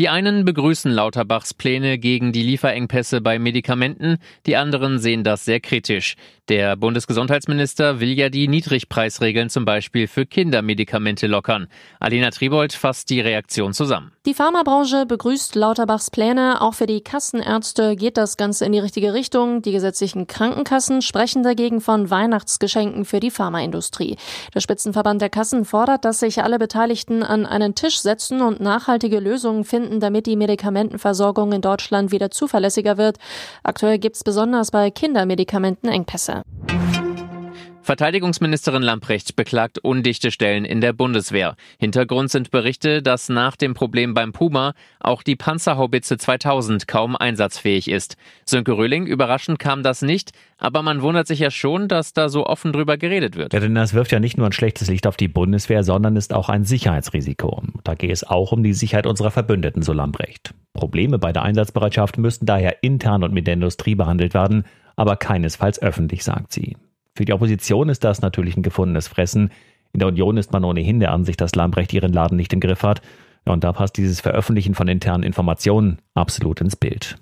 Die einen begrüßen Lauterbachs Pläne gegen die Lieferengpässe bei Medikamenten, die anderen sehen das sehr kritisch. Der Bundesgesundheitsminister will ja die Niedrigpreisregeln zum Beispiel für Kindermedikamente lockern. Alena Tribold fasst die Reaktion zusammen. Die Pharmabranche begrüßt Lauterbachs Pläne. Auch für die Kassenärzte geht das Ganze in die richtige Richtung. Die gesetzlichen Krankenkassen sprechen dagegen von Weihnachtsgeschenken für die Pharmaindustrie. Der Spitzenverband der Kassen fordert, dass sich alle Beteiligten an einen Tisch setzen und nachhaltige Lösungen finden finden, damit die Medikamentenversorgung in Deutschland wieder zuverlässiger wird. Aktuell gibt es besonders bei Kindermedikamenten Engpässe. Verteidigungsministerin Lamprecht beklagt undichte Stellen in der Bundeswehr. Hintergrund sind Berichte, dass nach dem Problem beim Puma auch die Panzerhaubitze 2000 kaum einsatzfähig ist. Sönke Röhling, überraschend kam das nicht, aber man wundert sich ja schon, dass da so offen drüber geredet wird. Ja, denn das wirft ja nicht nur ein schlechtes Licht auf die Bundeswehr, sondern ist auch ein Sicherheitsrisiko. Da geht es auch um die Sicherheit unserer Verbündeten, so Lambrecht. Probleme bei der Einsatzbereitschaft müssten daher intern und mit der Industrie behandelt werden, aber keinesfalls öffentlich, sagt sie. Für die Opposition ist das natürlich ein gefundenes Fressen. In der Union ist man ohnehin der Ansicht, dass Lambrecht ihren Laden nicht im Griff hat. Und da passt dieses Veröffentlichen von internen Informationen absolut ins Bild.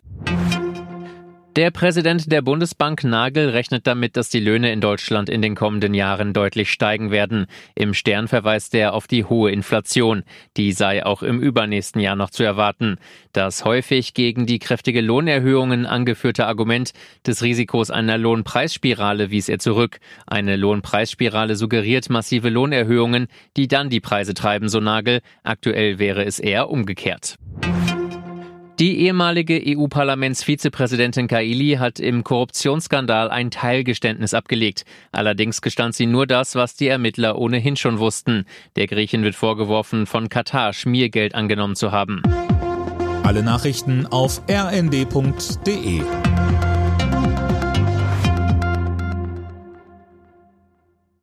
Der Präsident der Bundesbank Nagel rechnet damit, dass die Löhne in Deutschland in den kommenden Jahren deutlich steigen werden. Im Stern verweist er auf die hohe Inflation. Die sei auch im übernächsten Jahr noch zu erwarten. Das häufig gegen die kräftige Lohnerhöhungen angeführte Argument des Risikos einer Lohnpreisspirale wies er zurück. Eine Lohnpreisspirale suggeriert massive Lohnerhöhungen, die dann die Preise treiben, so Nagel. Aktuell wäre es eher umgekehrt. Die ehemalige EU-Parlamentsvizepräsidentin Kaili hat im Korruptionsskandal ein Teilgeständnis abgelegt. Allerdings gestand sie nur das, was die Ermittler ohnehin schon wussten. Der Griechin wird vorgeworfen, von Katar Schmiergeld angenommen zu haben. Alle Nachrichten auf rnd.de